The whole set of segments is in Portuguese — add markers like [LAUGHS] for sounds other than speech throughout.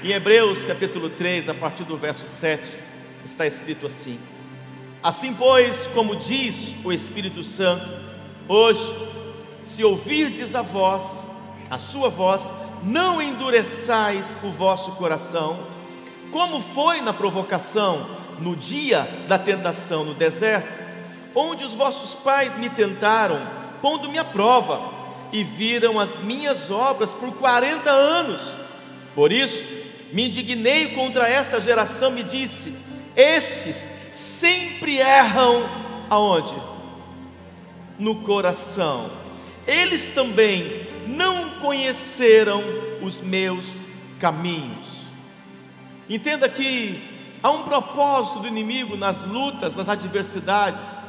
Em Hebreus capítulo 3, a partir do verso 7, está escrito assim: Assim, pois, como diz o Espírito Santo, hoje, se ouvirdes a voz, a sua voz, não endureçais o vosso coração, como foi na provocação, no dia da tentação no deserto, onde os vossos pais me tentaram, pondo-me à prova, e viram as minhas obras por quarenta anos. Por isso, me indignei contra esta geração, me disse: estes sempre erram aonde? No coração. Eles também não conheceram os meus caminhos. Entenda que há um propósito do inimigo nas lutas, nas adversidades.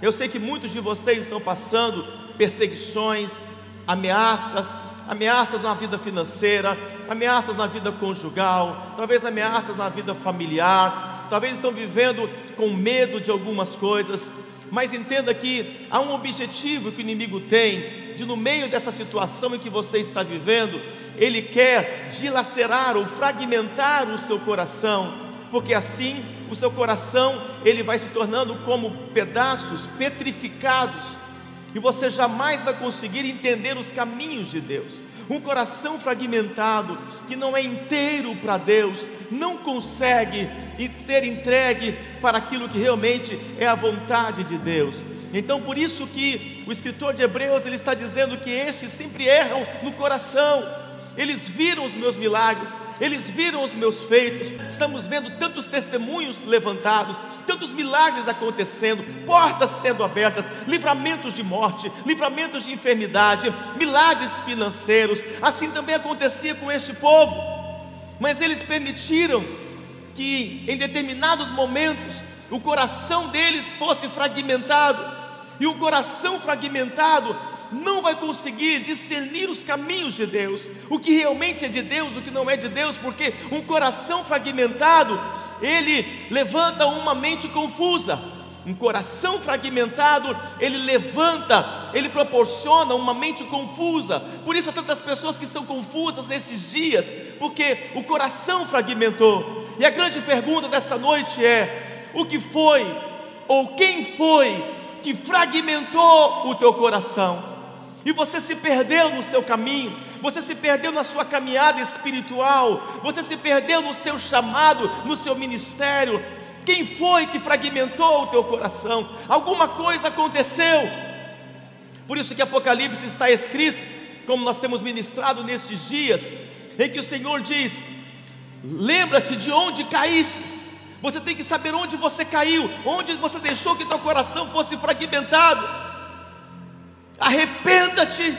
Eu sei que muitos de vocês estão passando perseguições, ameaças, ameaças na vida financeira, ameaças na vida conjugal, talvez ameaças na vida familiar, talvez estão vivendo com medo de algumas coisas, mas entenda que há um objetivo que o inimigo tem de no meio dessa situação em que você está vivendo, ele quer dilacerar ou fragmentar o seu coração, porque assim o seu coração ele vai se tornando como pedaços petrificados e você jamais vai conseguir entender os caminhos de Deus. Um coração fragmentado, que não é inteiro para Deus, não consegue ser entregue para aquilo que realmente é a vontade de Deus. Então, por isso que o escritor de Hebreus ele está dizendo que estes sempre erram no coração eles viram os meus milagres, eles viram os meus feitos. Estamos vendo tantos testemunhos levantados, tantos milagres acontecendo, portas sendo abertas, livramentos de morte, livramentos de enfermidade, milagres financeiros. Assim também acontecia com este povo, mas eles permitiram que em determinados momentos o coração deles fosse fragmentado, e o coração fragmentado não vai conseguir discernir os caminhos de Deus, o que realmente é de Deus, o que não é de Deus, porque um coração fragmentado, ele levanta uma mente confusa. Um coração fragmentado, ele levanta, ele proporciona uma mente confusa. Por isso há tantas pessoas que estão confusas nesses dias, porque o coração fragmentou. E a grande pergunta desta noite é: o que foi ou quem foi que fragmentou o teu coração? E você se perdeu no seu caminho, você se perdeu na sua caminhada espiritual, você se perdeu no seu chamado, no seu ministério. Quem foi que fragmentou o teu coração? Alguma coisa aconteceu. Por isso que Apocalipse está escrito, como nós temos ministrado nestes dias, em que o Senhor diz: Lembra-te de onde caíste. Você tem que saber onde você caiu, onde você deixou que teu coração fosse fragmentado arrependa-te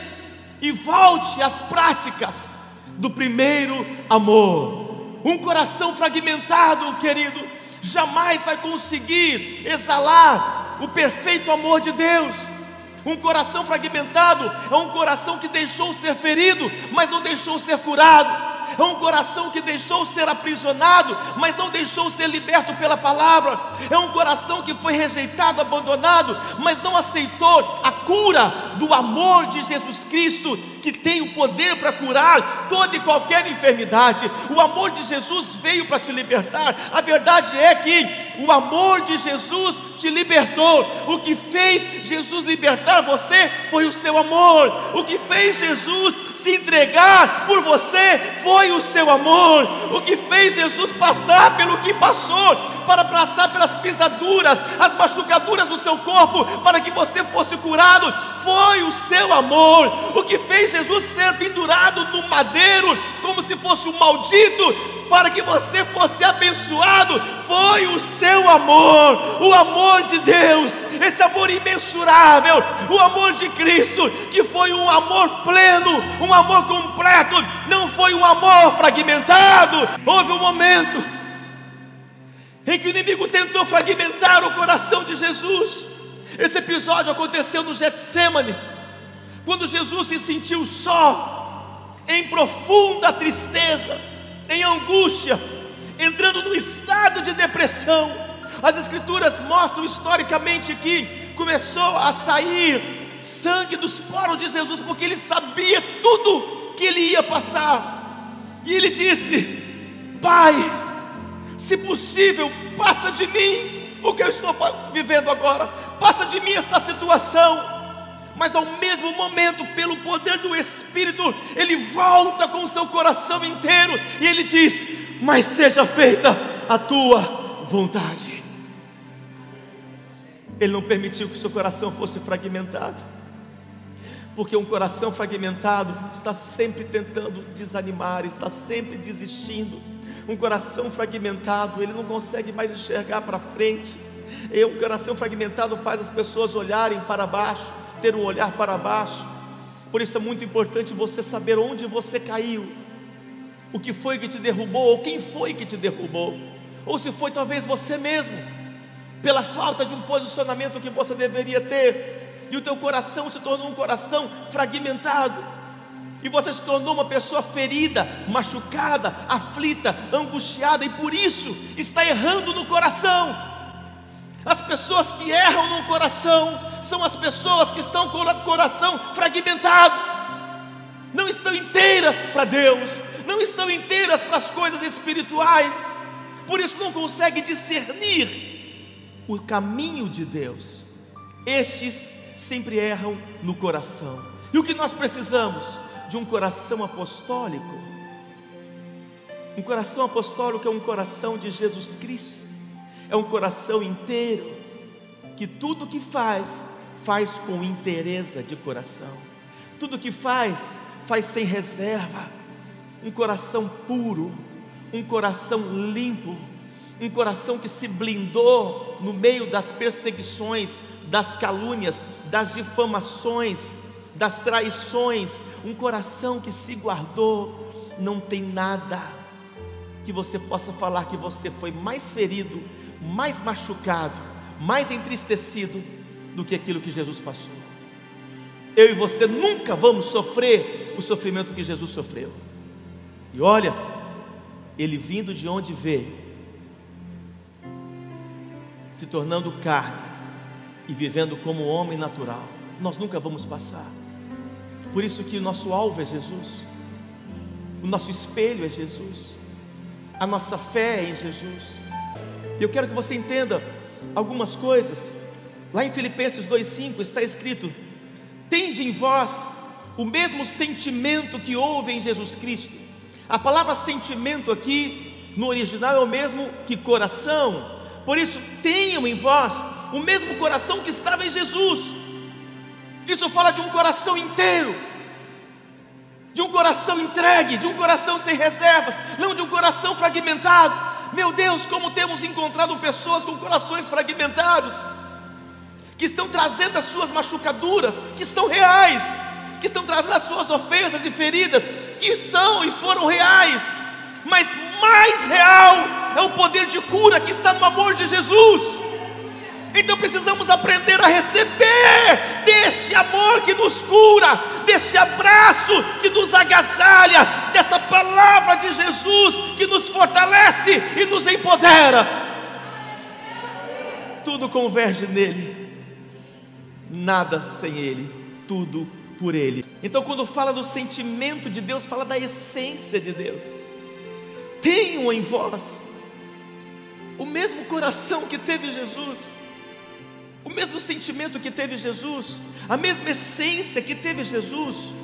e volte às práticas do primeiro amor. Um coração fragmentado, querido, jamais vai conseguir exalar o perfeito amor de Deus. Um coração fragmentado é um coração que deixou ser ferido, mas não deixou ser curado é um coração que deixou ser aprisionado, mas não deixou ser liberto pela palavra, é um coração que foi rejeitado, abandonado, mas não aceitou a cura do amor de Jesus Cristo, que tem o poder para curar toda e qualquer enfermidade. O amor de Jesus veio para te libertar. A verdade é que o amor de Jesus te libertou. O que fez Jesus libertar você foi o seu amor. O que fez Jesus se entregar por você foi o seu amor. O que fez Jesus passar pelo que passou, para passar pelas pisaduras, as machucaduras do seu corpo, para que você fosse curado, foi o seu amor. O que fez Jesus ser pendurado no madeiro, como se fosse um maldito, para que você fosse abençoado, foi o seu amor, o amor de Deus, esse amor imensurável, o amor de Cristo, que foi um amor pleno, um amor completo, não foi um amor fragmentado. Houve um momento em que o inimigo tentou fragmentar o coração de Jesus. Esse episódio aconteceu no Getsemane, quando Jesus se sentiu só, em profunda tristeza em angústia, entrando num estado de depressão. As Escrituras mostram historicamente que começou a sair sangue dos poros de Jesus, porque ele sabia tudo que ele ia passar. E ele disse: Pai, se possível, passa de mim o que eu estou vivendo agora, passa de mim esta situação. Mas ao mesmo momento, pelo poder do Espírito, ele volta com o seu coração inteiro e ele diz: Mas seja feita a tua vontade. Ele não permitiu que seu coração fosse fragmentado, porque um coração fragmentado está sempre tentando desanimar, está sempre desistindo um coração fragmentado, ele não consegue mais enxergar para frente. E um coração fragmentado faz as pessoas olharem para baixo, ter um olhar para baixo. Por isso é muito importante você saber onde você caiu, o que foi que te derrubou, ou quem foi que te derrubou, ou se foi talvez você mesmo, pela falta de um posicionamento que você deveria ter, e o teu coração se tornou um coração fragmentado e você se tornou uma pessoa ferida, machucada, aflita, angustiada e por isso está errando no coração. As pessoas que erram no coração são as pessoas que estão com o coração fragmentado, não estão inteiras para Deus, não estão inteiras para as coisas espirituais, por isso não conseguem discernir o caminho de Deus. Estes sempre erram no coração. E o que nós precisamos? De um coração apostólico. Um coração apostólico é um coração de Jesus Cristo, é um coração inteiro, que tudo que faz, faz com inteireza de coração, tudo que faz, faz sem reserva, um coração puro, um coração limpo, um coração que se blindou no meio das perseguições, das calúnias, das difamações, das traições, um coração que se guardou, não tem nada que você possa falar que você foi mais ferido, mais machucado, mais entristecido do que aquilo que Jesus passou. Eu e você nunca vamos sofrer o sofrimento que Jesus sofreu. E olha, ele vindo de onde veio, se tornando carne e vivendo como homem natural, nós nunca vamos passar. Por isso que o nosso alvo é Jesus, o nosso espelho é Jesus, a nossa fé é em Jesus. Eu quero que você entenda algumas coisas. Lá em Filipenses 2,5 está escrito: Tende em vós o mesmo sentimento que houve em Jesus Cristo. A palavra sentimento aqui no original é o mesmo que coração. Por isso, tenham em vós o mesmo coração que estava em Jesus. Isso fala de um coração inteiro, de um coração entregue, de um coração sem reservas, não de um coração fragmentado. Meu Deus, como temos encontrado pessoas com corações fragmentados, que estão trazendo as suas machucaduras, que são reais, que estão trazendo as suas ofensas e feridas, que são e foram reais, mas mais real é o poder de cura que está no amor de Jesus. Então precisamos aprender a receber desse amor que nos cura, desse abraço que nos agasalha, desta palavra de Jesus que nos fortalece e nos empodera. Tudo converge nele, nada sem ele, tudo por ele. Então, quando fala do sentimento de Deus, fala da essência de Deus. Tenham em vós o mesmo coração que teve Jesus o mesmo sentimento que teve Jesus, a mesma essência que teve Jesus.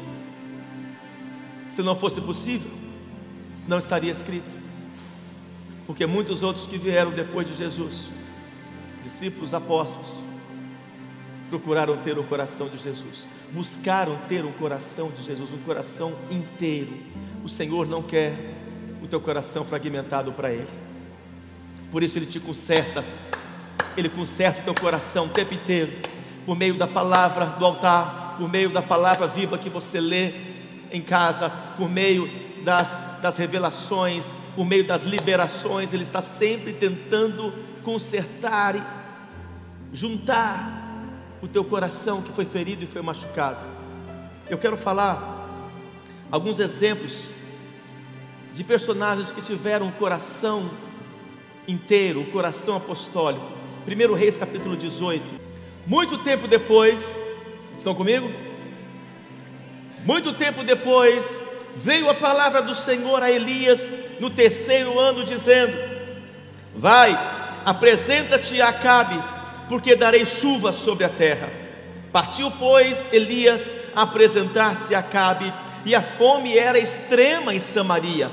Se não fosse possível, não estaria escrito, porque muitos outros que vieram depois de Jesus, discípulos, apóstolos, procuraram ter o coração de Jesus, buscaram ter o coração de Jesus, um coração inteiro. O Senhor não quer o teu coração fragmentado para Ele, por isso Ele te conserta ele conserta o teu coração o tempo inteiro, por meio da palavra do altar, por meio da palavra viva que você lê em casa, por meio das, das revelações, por meio das liberações, Ele está sempre tentando consertar e juntar o teu coração que foi ferido e foi machucado. Eu quero falar alguns exemplos de personagens que tiveram o coração inteiro, o coração apostólico. 1 Reis capítulo 18. Muito tempo depois, estão comigo? Muito tempo depois, veio a palavra do Senhor a Elias no terceiro ano, dizendo: Vai, apresenta-te a Acabe, porque darei chuva sobre a terra. Partiu, pois, Elias apresentar-se a Acabe, e a fome era extrema em Samaria.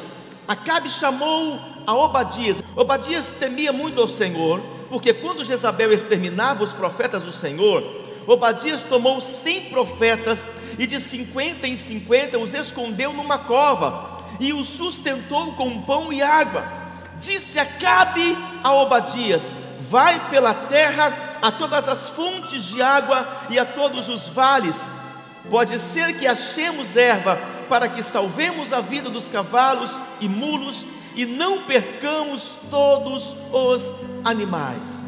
Acabe chamou a Obadias. Obadias temia muito ao Senhor, porque quando Jezabel exterminava os profetas do Senhor, Obadias tomou cem profetas e de cinquenta em cinquenta os escondeu numa cova e os sustentou com pão e água. Disse Acabe a Obadias: Vai pela terra a todas as fontes de água e a todos os vales. Pode ser que achemos erva para que salvemos a vida dos cavalos e mulos e não percamos todos os animais.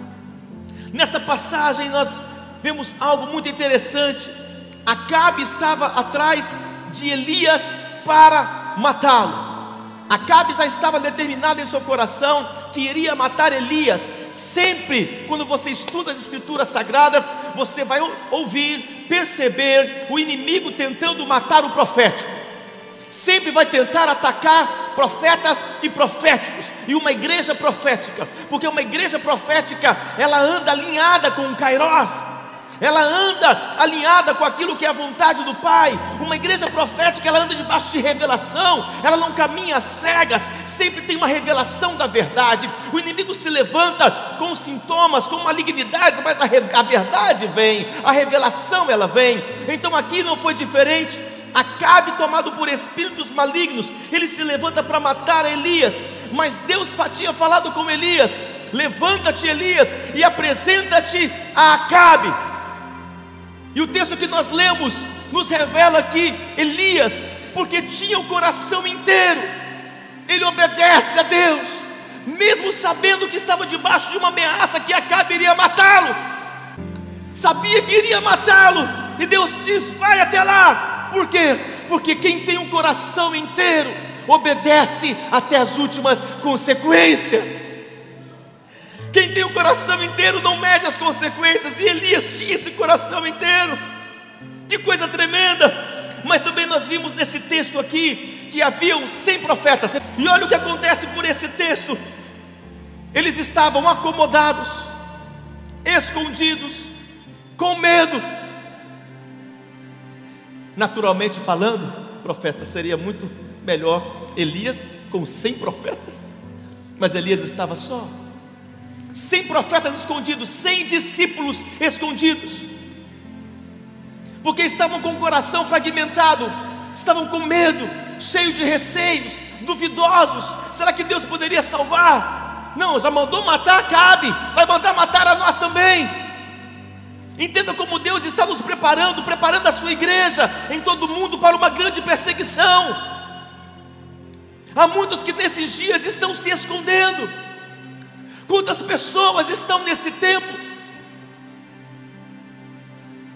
Nesta passagem nós vemos algo muito interessante. Acabe estava atrás de Elias para matá-lo. Acabe já estava determinado em seu coração que iria matar Elias. Sempre, quando você estuda as Escrituras Sagradas, você vai ouvir, perceber o inimigo tentando matar o profético. Sempre vai tentar atacar profetas e proféticos e uma igreja profética, porque uma igreja profética ela anda alinhada com o Kairos ela anda alinhada com aquilo que é a vontade do Pai. Uma igreja profética, ela anda debaixo de revelação, ela não caminha cegas, sempre tem uma revelação da verdade. O inimigo se levanta com sintomas, com malignidades, mas a, a verdade vem, a revelação ela vem. Então aqui não foi diferente. Acabe tomado por espíritos malignos, ele se levanta para matar Elias, mas Deus tinha falado com Elias: levanta-te, Elias, e apresenta-te a Acabe. E o texto que nós lemos nos revela que Elias, porque tinha o coração inteiro, ele obedece a Deus, mesmo sabendo que estava debaixo de uma ameaça que Acabe iria matá-lo. Sabia que iria matá-lo, e Deus diz: vai até lá. Por quê? Porque quem tem um coração inteiro obedece até as últimas consequências. Quem tem o coração inteiro não mede as consequências, e Elias tinha esse coração inteiro. Que coisa tremenda! Mas também nós vimos nesse texto aqui que haviam 100 profetas. E olha o que acontece por esse texto. Eles estavam acomodados, escondidos, com medo. Naturalmente falando, profeta seria muito melhor Elias com 100 profetas. Mas Elias estava só sem profetas escondidos, sem discípulos escondidos, porque estavam com o coração fragmentado, estavam com medo, cheio de receios, duvidosos. Será que Deus poderia salvar? Não, já mandou matar Cabe, vai mandar matar a nós também. Entenda como Deus está nos preparando, preparando a sua igreja em todo o mundo para uma grande perseguição. Há muitos que nesses dias estão se escondendo, Quantas pessoas estão nesse tempo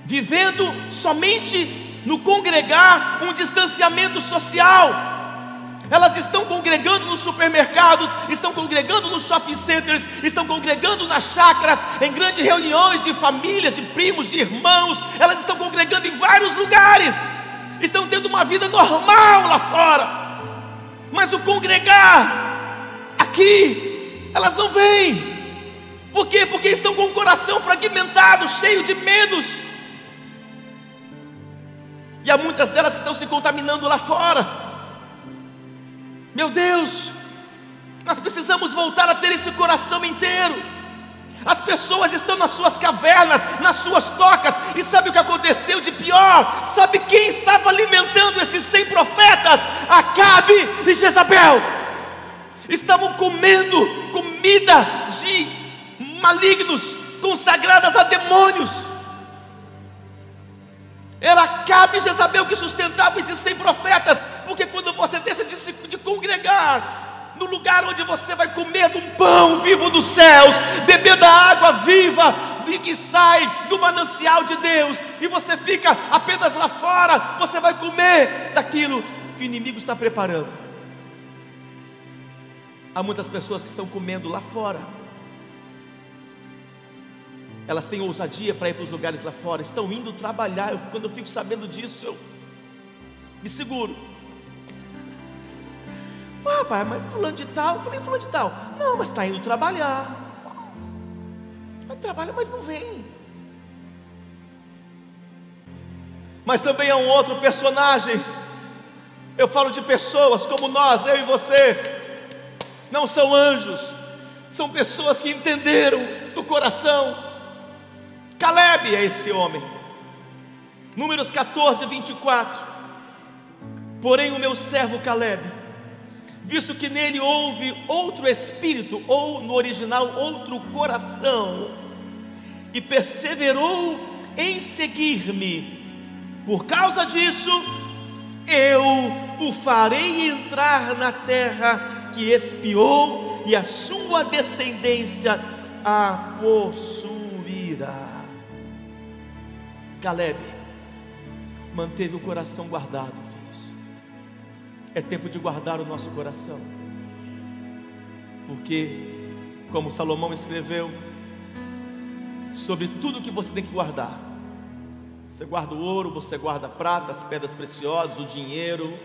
vivendo somente no congregar um distanciamento social? Elas estão congregando nos supermercados, estão congregando nos shopping centers, estão congregando nas chacras, em grandes reuniões de famílias, de primos, de irmãos. Elas estão congregando em vários lugares, estão tendo uma vida normal lá fora. Mas o congregar aqui elas não vêm. Por quê? Porque estão com o coração fragmentado, cheio de medos. E há muitas delas que estão se contaminando lá fora. Meu Deus, nós precisamos voltar a ter esse coração inteiro. As pessoas estão nas suas cavernas, nas suas tocas, e sabe o que aconteceu de pior? Sabe quem estava alimentando esses cem profetas? Acabe e Jezabel estavam comendo comida de malignos, consagradas a demônios. Era Cabe e Jezabel que sustentavam esses 100 profetas, porque quando você congregar no lugar onde você vai comer de um pão vivo dos céus, beber da água viva que sai do manancial de Deus, e você fica apenas lá fora, você vai comer daquilo que o inimigo está preparando. Há muitas pessoas que estão comendo lá fora. Elas têm ousadia para ir para os lugares lá fora, estão indo trabalhar. Eu, quando eu fico sabendo disso, eu me seguro. Pai, mas fulano de tal, eu falei, fulano de tal. Não, mas está indo trabalhar. Trabalha, mas não vem. Mas também há um outro personagem. Eu falo de pessoas como nós, eu e você. Não são anjos, são pessoas que entenderam do coração. Caleb é esse homem. Números 14, 24. Porém, o meu servo Caleb, visto que nele houve outro espírito, ou no original, outro coração, e perseverou em seguir-me, por causa disso, eu o farei entrar na terra que espiou, e a sua descendência a possuirá. Caleb manteve o coração guardado. É tempo de guardar o nosso coração, porque, como Salomão escreveu, sobre tudo que você tem que guardar. Você guarda o ouro, você guarda a prata, as pedras preciosas, o dinheiro,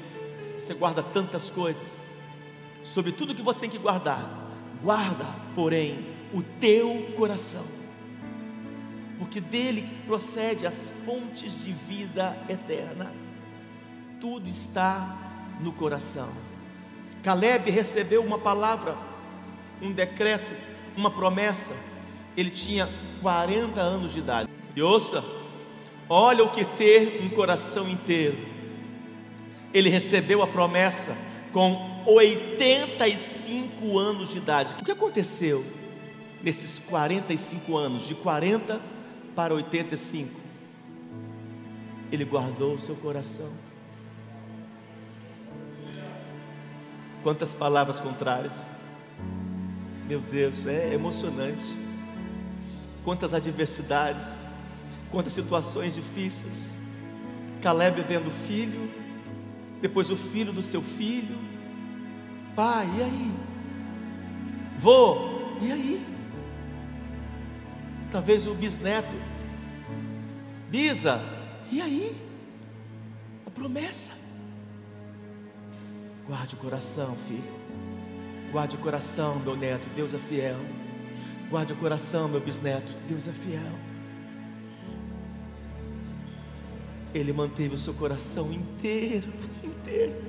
você guarda tantas coisas. Sobre tudo que você tem que guardar, guarda, porém, o teu coração, porque dele que procede as fontes de vida eterna. Tudo está no coração. Caleb recebeu uma palavra, um decreto, uma promessa. Ele tinha 40 anos de idade. E ouça, olha o que ter um coração inteiro. Ele recebeu a promessa com 85 anos de idade. O que aconteceu nesses 45 anos, de 40 para 85? Ele guardou o seu coração. Quantas palavras contrárias. Meu Deus, é emocionante quantas adversidades, quantas situações difíceis. Caleb vendo o filho, depois o filho do seu filho. Pai, e aí? Vô, e aí? Talvez o bisneto. Bisa, e aí? A promessa. Guarde o coração, filho. Guarde o coração, meu neto. Deus é fiel. Guarde o coração, meu bisneto. Deus é fiel. Ele manteve o seu coração inteiro, [LAUGHS] inteiro.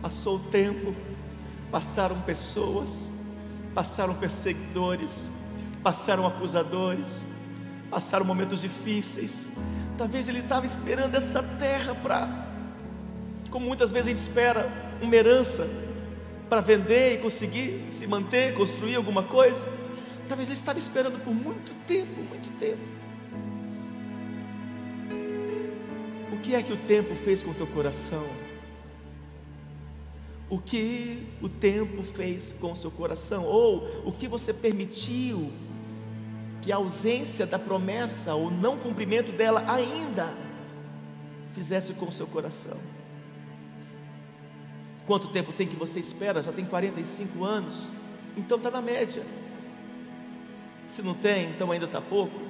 Passou o tempo, passaram pessoas, passaram perseguidores, passaram acusadores, passaram momentos difíceis. Talvez ele estava esperando essa terra para, como muitas vezes a gente espera, uma herança para vender e conseguir se manter, construir alguma coisa. Talvez ele estava esperando por muito tempo, muito tempo. O que é que o tempo fez com o teu coração? O que o tempo fez com o seu coração? Ou o que você permitiu que a ausência da promessa ou não cumprimento dela ainda fizesse com o seu coração? Quanto tempo tem que você espera? Já tem 45 anos? Então está na média. Se não tem, então ainda está pouco.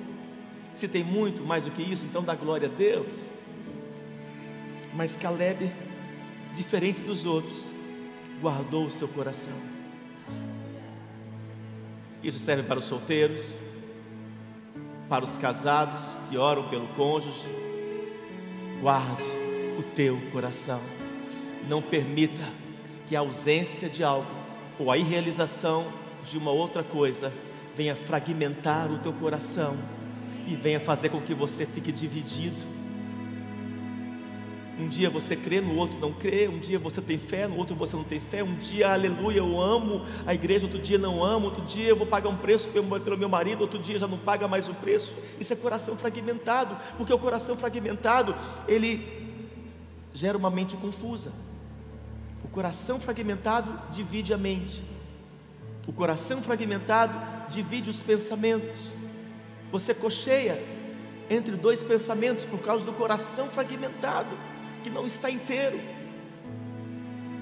Se tem muito mais do que isso, então dá glória a Deus. Mas Caleb, diferente dos outros, guardou o seu coração. Isso serve para os solteiros, para os casados que oram pelo cônjuge. Guarde o teu coração. Não permita que a ausência de algo ou a irrealização de uma outra coisa venha fragmentar o teu coração e venha fazer com que você fique dividido. Um dia você crê, no outro não crê. Um dia você tem fé, no outro você não tem fé. Um dia, aleluia, eu amo a igreja, outro dia não amo. Outro dia eu vou pagar um preço pelo meu marido, outro dia já não paga mais o preço. Isso é coração fragmentado, porque o coração fragmentado, ele gera uma mente confusa. Coração fragmentado divide a mente. O coração fragmentado divide os pensamentos. Você cocheia entre dois pensamentos por causa do coração fragmentado, que não está inteiro.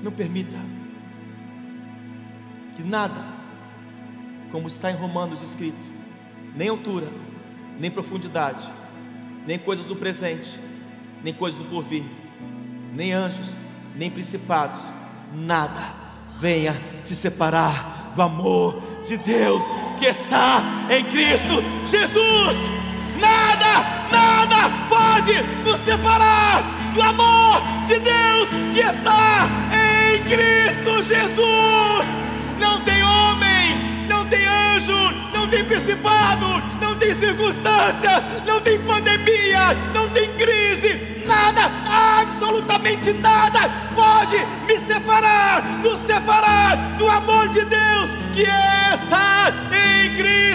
Não permita que nada, como está em Romanos escrito, nem altura, nem profundidade, nem coisas do presente, nem coisas do porvir, nem anjos, nem principados, nada venha te separar do amor de Deus que está em Cristo Jesus. Nada, nada pode nos separar do amor de Deus que está em Cristo Jesus. Não tem homem, não tem anjo, não tem principado, tem circunstâncias, não tem pandemia, não tem crise, nada, absolutamente nada pode me separar, nos separar do amor de Deus que está em Cristo